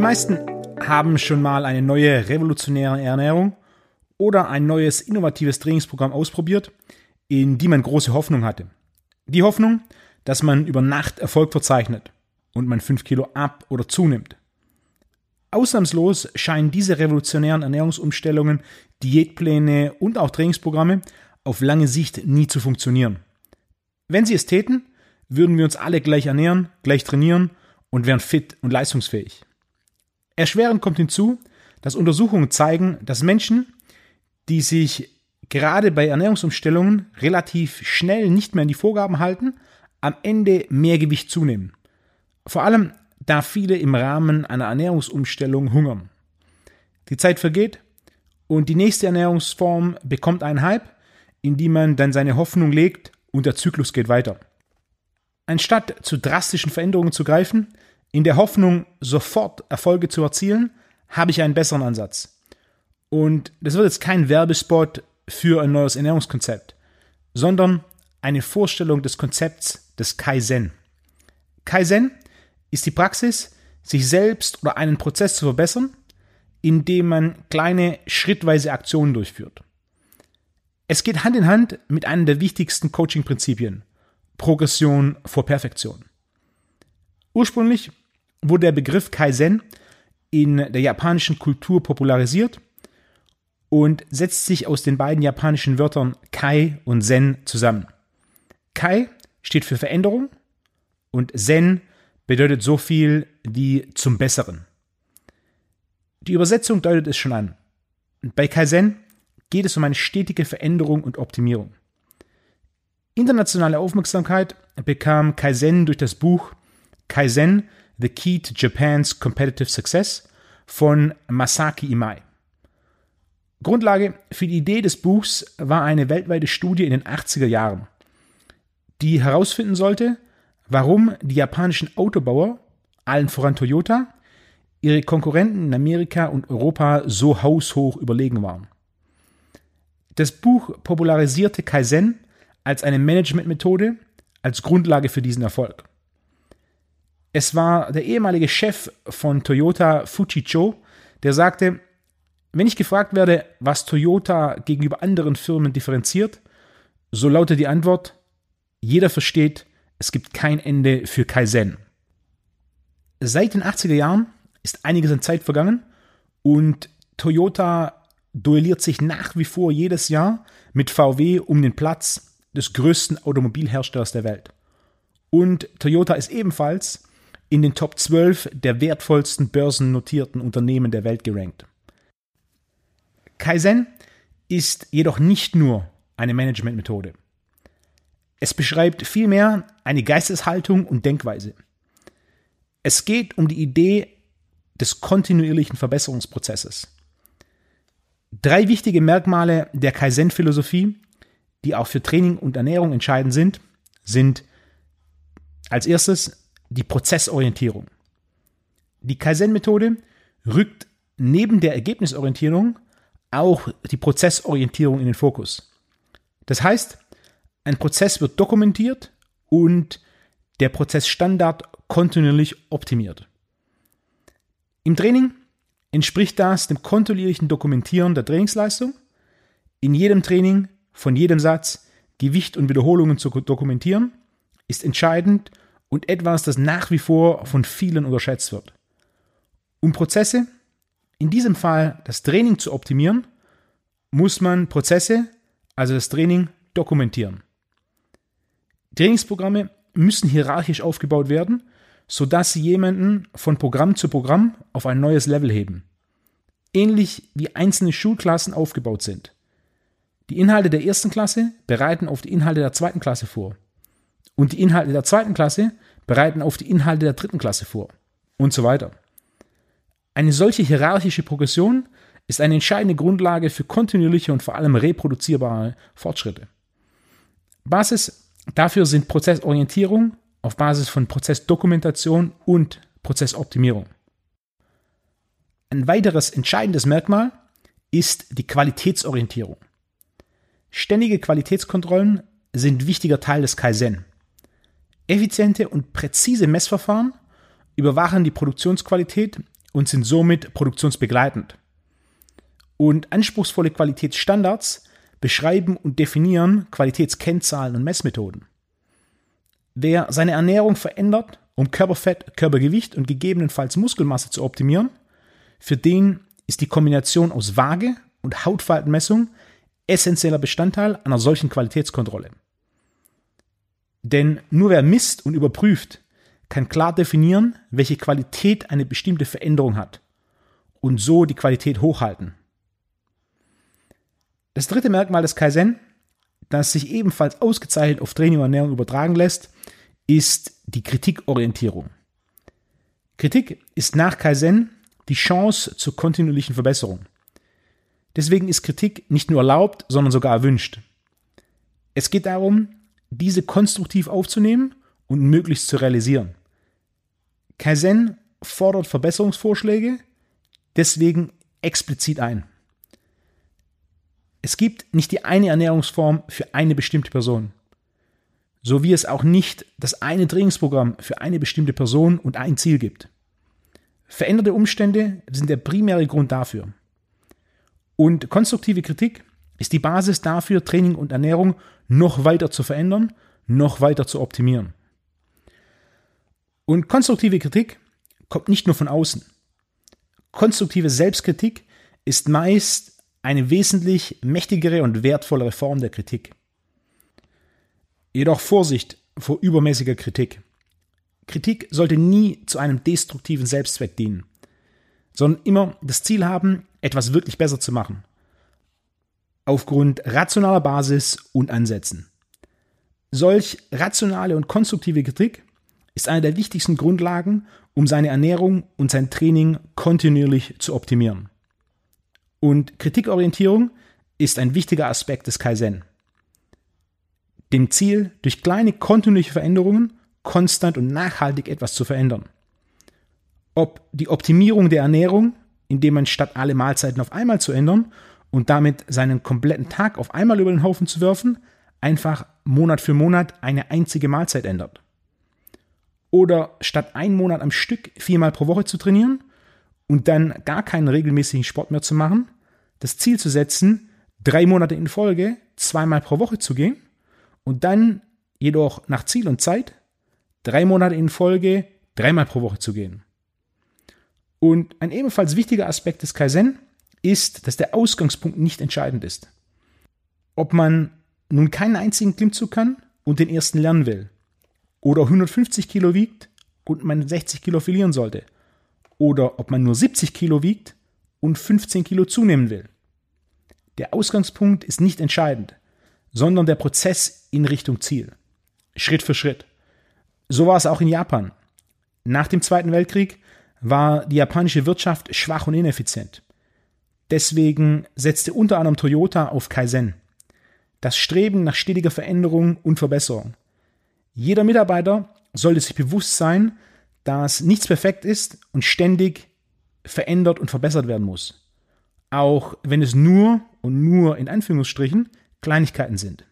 meisten haben schon mal eine neue revolutionäre Ernährung oder ein neues innovatives Trainingsprogramm ausprobiert, in die man große Hoffnung hatte. Die Hoffnung, dass man über Nacht Erfolg verzeichnet und man 5 Kilo ab oder zunimmt. Ausnahmslos scheinen diese revolutionären Ernährungsumstellungen, Diätpläne und auch Trainingsprogramme auf lange Sicht nie zu funktionieren. Wenn sie es täten, würden wir uns alle gleich ernähren, gleich trainieren und wären fit und leistungsfähig. Erschwerend kommt hinzu, dass Untersuchungen zeigen, dass Menschen, die sich gerade bei Ernährungsumstellungen relativ schnell nicht mehr an die Vorgaben halten, am Ende mehr Gewicht zunehmen. Vor allem, da viele im Rahmen einer Ernährungsumstellung hungern. Die Zeit vergeht und die nächste Ernährungsform bekommt einen Hype, in die man dann seine Hoffnung legt und der Zyklus geht weiter. Anstatt zu drastischen Veränderungen zu greifen, in der Hoffnung, sofort Erfolge zu erzielen, habe ich einen besseren Ansatz. Und das wird jetzt kein Werbespot für ein neues Ernährungskonzept, sondern eine Vorstellung des Konzepts des Kaizen. Kaizen ist die Praxis, sich selbst oder einen Prozess zu verbessern, indem man kleine schrittweise Aktionen durchführt. Es geht Hand in Hand mit einem der wichtigsten Coaching-Prinzipien, Progression vor Perfektion. Ursprünglich wurde der Begriff Kaizen in der japanischen Kultur popularisiert und setzt sich aus den beiden japanischen Wörtern Kai und Zen zusammen. Kai steht für Veränderung und Zen bedeutet so viel wie zum Besseren. Die Übersetzung deutet es schon an. Bei Kaizen geht es um eine stetige Veränderung und Optimierung. Internationale Aufmerksamkeit bekam Kaizen durch das Buch Kaizen, The Key to Japan's Competitive Success von Masaki Imai. Grundlage für die Idee des Buchs war eine weltweite Studie in den 80er Jahren, die herausfinden sollte, warum die japanischen Autobauer, allen voran Toyota, ihre Konkurrenten in Amerika und Europa so haushoch überlegen waren. Das Buch popularisierte Kaizen als eine Managementmethode als Grundlage für diesen Erfolg. Es war der ehemalige Chef von Toyota Fujicho, der sagte, wenn ich gefragt werde, was Toyota gegenüber anderen Firmen differenziert, so lautet die Antwort, jeder versteht, es gibt kein Ende für Kaizen. Seit den 80er Jahren ist einiges an Zeit vergangen und Toyota duelliert sich nach wie vor jedes Jahr mit VW um den Platz des größten Automobilherstellers der Welt. Und Toyota ist ebenfalls in den Top 12 der wertvollsten börsennotierten Unternehmen der Welt gerankt. Kaizen ist jedoch nicht nur eine Managementmethode. Es beschreibt vielmehr eine Geisteshaltung und Denkweise. Es geht um die Idee des kontinuierlichen Verbesserungsprozesses. Drei wichtige Merkmale der Kaizen-Philosophie, die auch für Training und Ernährung entscheidend sind, sind als erstes die Prozessorientierung. Die Kaizen-Methode rückt neben der Ergebnisorientierung auch die Prozessorientierung in den Fokus. Das heißt, ein Prozess wird dokumentiert und der Prozessstandard kontinuierlich optimiert. Im Training entspricht das dem kontinuierlichen Dokumentieren der Trainingsleistung. In jedem Training, von jedem Satz, Gewicht und Wiederholungen zu dokumentieren, ist entscheidend und etwas, das nach wie vor von vielen unterschätzt wird. Um Prozesse, in diesem Fall das Training zu optimieren, muss man Prozesse, also das Training, dokumentieren. Trainingsprogramme müssen hierarchisch aufgebaut werden, sodass sie jemanden von Programm zu Programm auf ein neues Level heben. Ähnlich wie einzelne Schulklassen aufgebaut sind. Die Inhalte der ersten Klasse bereiten auf die Inhalte der zweiten Klasse vor und die Inhalte der zweiten Klasse bereiten auf die Inhalte der dritten Klasse vor und so weiter. Eine solche hierarchische Progression ist eine entscheidende Grundlage für kontinuierliche und vor allem reproduzierbare Fortschritte. Basis dafür sind Prozessorientierung auf Basis von Prozessdokumentation und Prozessoptimierung. Ein weiteres entscheidendes Merkmal ist die Qualitätsorientierung. Ständige Qualitätskontrollen sind wichtiger Teil des Kaizen. Effiziente und präzise Messverfahren überwachen die Produktionsqualität und sind somit produktionsbegleitend. Und anspruchsvolle Qualitätsstandards beschreiben und definieren Qualitätskennzahlen und Messmethoden. Wer seine Ernährung verändert, um Körperfett, Körpergewicht und gegebenenfalls Muskelmasse zu optimieren, für den ist die Kombination aus Waage und Hautfaltenmessung essentieller Bestandteil einer solchen Qualitätskontrolle. Denn nur wer misst und überprüft, kann klar definieren, welche Qualität eine bestimmte Veränderung hat und so die Qualität hochhalten. Das dritte Merkmal des Kaizen, das sich ebenfalls ausgezeichnet auf Training und Ernährung übertragen lässt, ist die Kritikorientierung. Kritik ist nach Kaizen die Chance zur kontinuierlichen Verbesserung. Deswegen ist Kritik nicht nur erlaubt, sondern sogar erwünscht. Es geht darum, diese konstruktiv aufzunehmen und möglichst zu realisieren. Kaizen fordert Verbesserungsvorschläge deswegen explizit ein. Es gibt nicht die eine Ernährungsform für eine bestimmte Person, so wie es auch nicht das eine Trainingsprogramm für eine bestimmte Person und ein Ziel gibt. Veränderte Umstände sind der primäre Grund dafür. Und konstruktive Kritik ist die Basis dafür, Training und Ernährung noch weiter zu verändern, noch weiter zu optimieren. Und konstruktive Kritik kommt nicht nur von außen. Konstruktive Selbstkritik ist meist eine wesentlich mächtigere und wertvollere Form der Kritik. Jedoch Vorsicht vor übermäßiger Kritik. Kritik sollte nie zu einem destruktiven Selbstzweck dienen, sondern immer das Ziel haben, etwas wirklich besser zu machen. Aufgrund rationaler Basis und Ansätzen. Solch rationale und konstruktive Kritik ist eine der wichtigsten Grundlagen, um seine Ernährung und sein Training kontinuierlich zu optimieren. Und Kritikorientierung ist ein wichtiger Aspekt des Kaizen. Dem Ziel, durch kleine kontinuierliche Veränderungen konstant und nachhaltig etwas zu verändern. Ob die Optimierung der Ernährung, indem man statt alle Mahlzeiten auf einmal zu ändern und damit seinen kompletten Tag auf einmal über den Haufen zu werfen, einfach Monat für Monat eine einzige Mahlzeit ändert. Oder statt einen Monat am Stück viermal pro Woche zu trainieren und dann gar keinen regelmäßigen Sport mehr zu machen, das Ziel zu setzen, drei Monate in Folge zweimal pro Woche zu gehen und dann jedoch nach Ziel und Zeit drei Monate in Folge dreimal pro Woche zu gehen. Und ein ebenfalls wichtiger Aspekt des Kaizen ist, dass der Ausgangspunkt nicht entscheidend ist. Ob man nun keinen einzigen Klimmzug kann und den ersten lernen will, oder 150 Kilo wiegt und man 60 Kilo verlieren sollte, oder ob man nur 70 Kilo wiegt und 15 Kilo zunehmen will. Der Ausgangspunkt ist nicht entscheidend, sondern der Prozess in Richtung Ziel. Schritt für Schritt. So war es auch in Japan. Nach dem Zweiten Weltkrieg war die japanische Wirtschaft schwach und ineffizient. Deswegen setzte unter anderem Toyota auf Kaizen. Das Streben nach stetiger Veränderung und Verbesserung. Jeder Mitarbeiter sollte sich bewusst sein, dass nichts perfekt ist und ständig verändert und verbessert werden muss. Auch wenn es nur und nur in Anführungsstrichen Kleinigkeiten sind.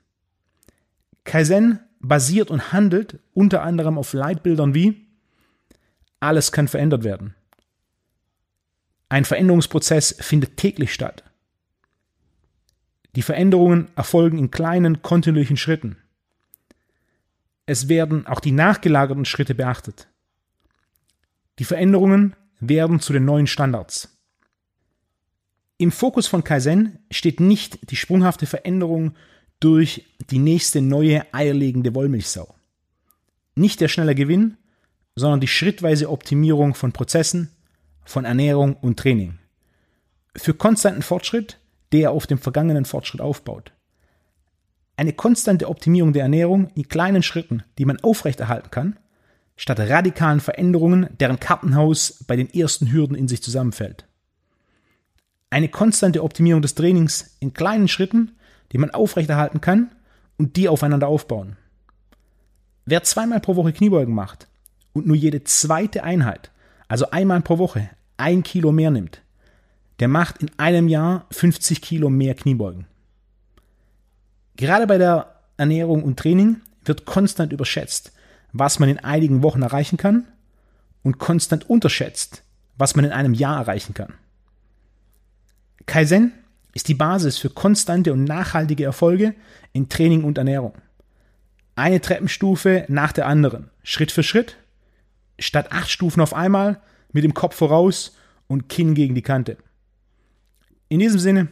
Kaizen basiert und handelt unter anderem auf Leitbildern wie alles kann verändert werden. Ein Veränderungsprozess findet täglich statt. Die Veränderungen erfolgen in kleinen, kontinuierlichen Schritten. Es werden auch die nachgelagerten Schritte beachtet. Die Veränderungen werden zu den neuen Standards. Im Fokus von Kaizen steht nicht die sprunghafte Veränderung durch die nächste neue eierlegende Wollmilchsau. Nicht der schnelle Gewinn, sondern die schrittweise Optimierung von Prozessen, von Ernährung und Training. Für konstanten Fortschritt, der auf dem vergangenen Fortschritt aufbaut. Eine konstante Optimierung der Ernährung in kleinen Schritten, die man aufrechterhalten kann, statt radikalen Veränderungen, deren Kartenhaus bei den ersten Hürden in sich zusammenfällt. Eine konstante Optimierung des Trainings in kleinen Schritten, die man aufrechterhalten kann und die aufeinander aufbauen. Wer zweimal pro Woche Kniebeugen macht und nur jede zweite Einheit, also einmal pro Woche, ein Kilo mehr nimmt, der macht in einem Jahr 50 Kilo mehr Kniebeugen. Gerade bei der Ernährung und Training wird konstant überschätzt, was man in einigen Wochen erreichen kann und konstant unterschätzt, was man in einem Jahr erreichen kann. Kaizen ist die Basis für konstante und nachhaltige Erfolge in Training und Ernährung. Eine Treppenstufe nach der anderen, Schritt für Schritt, statt acht Stufen auf einmal, mit dem Kopf voraus und Kinn gegen die Kante. In diesem Sinne,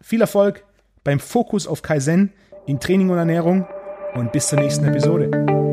viel Erfolg beim Fokus auf Kaizen in Training und Ernährung und bis zur nächsten Episode.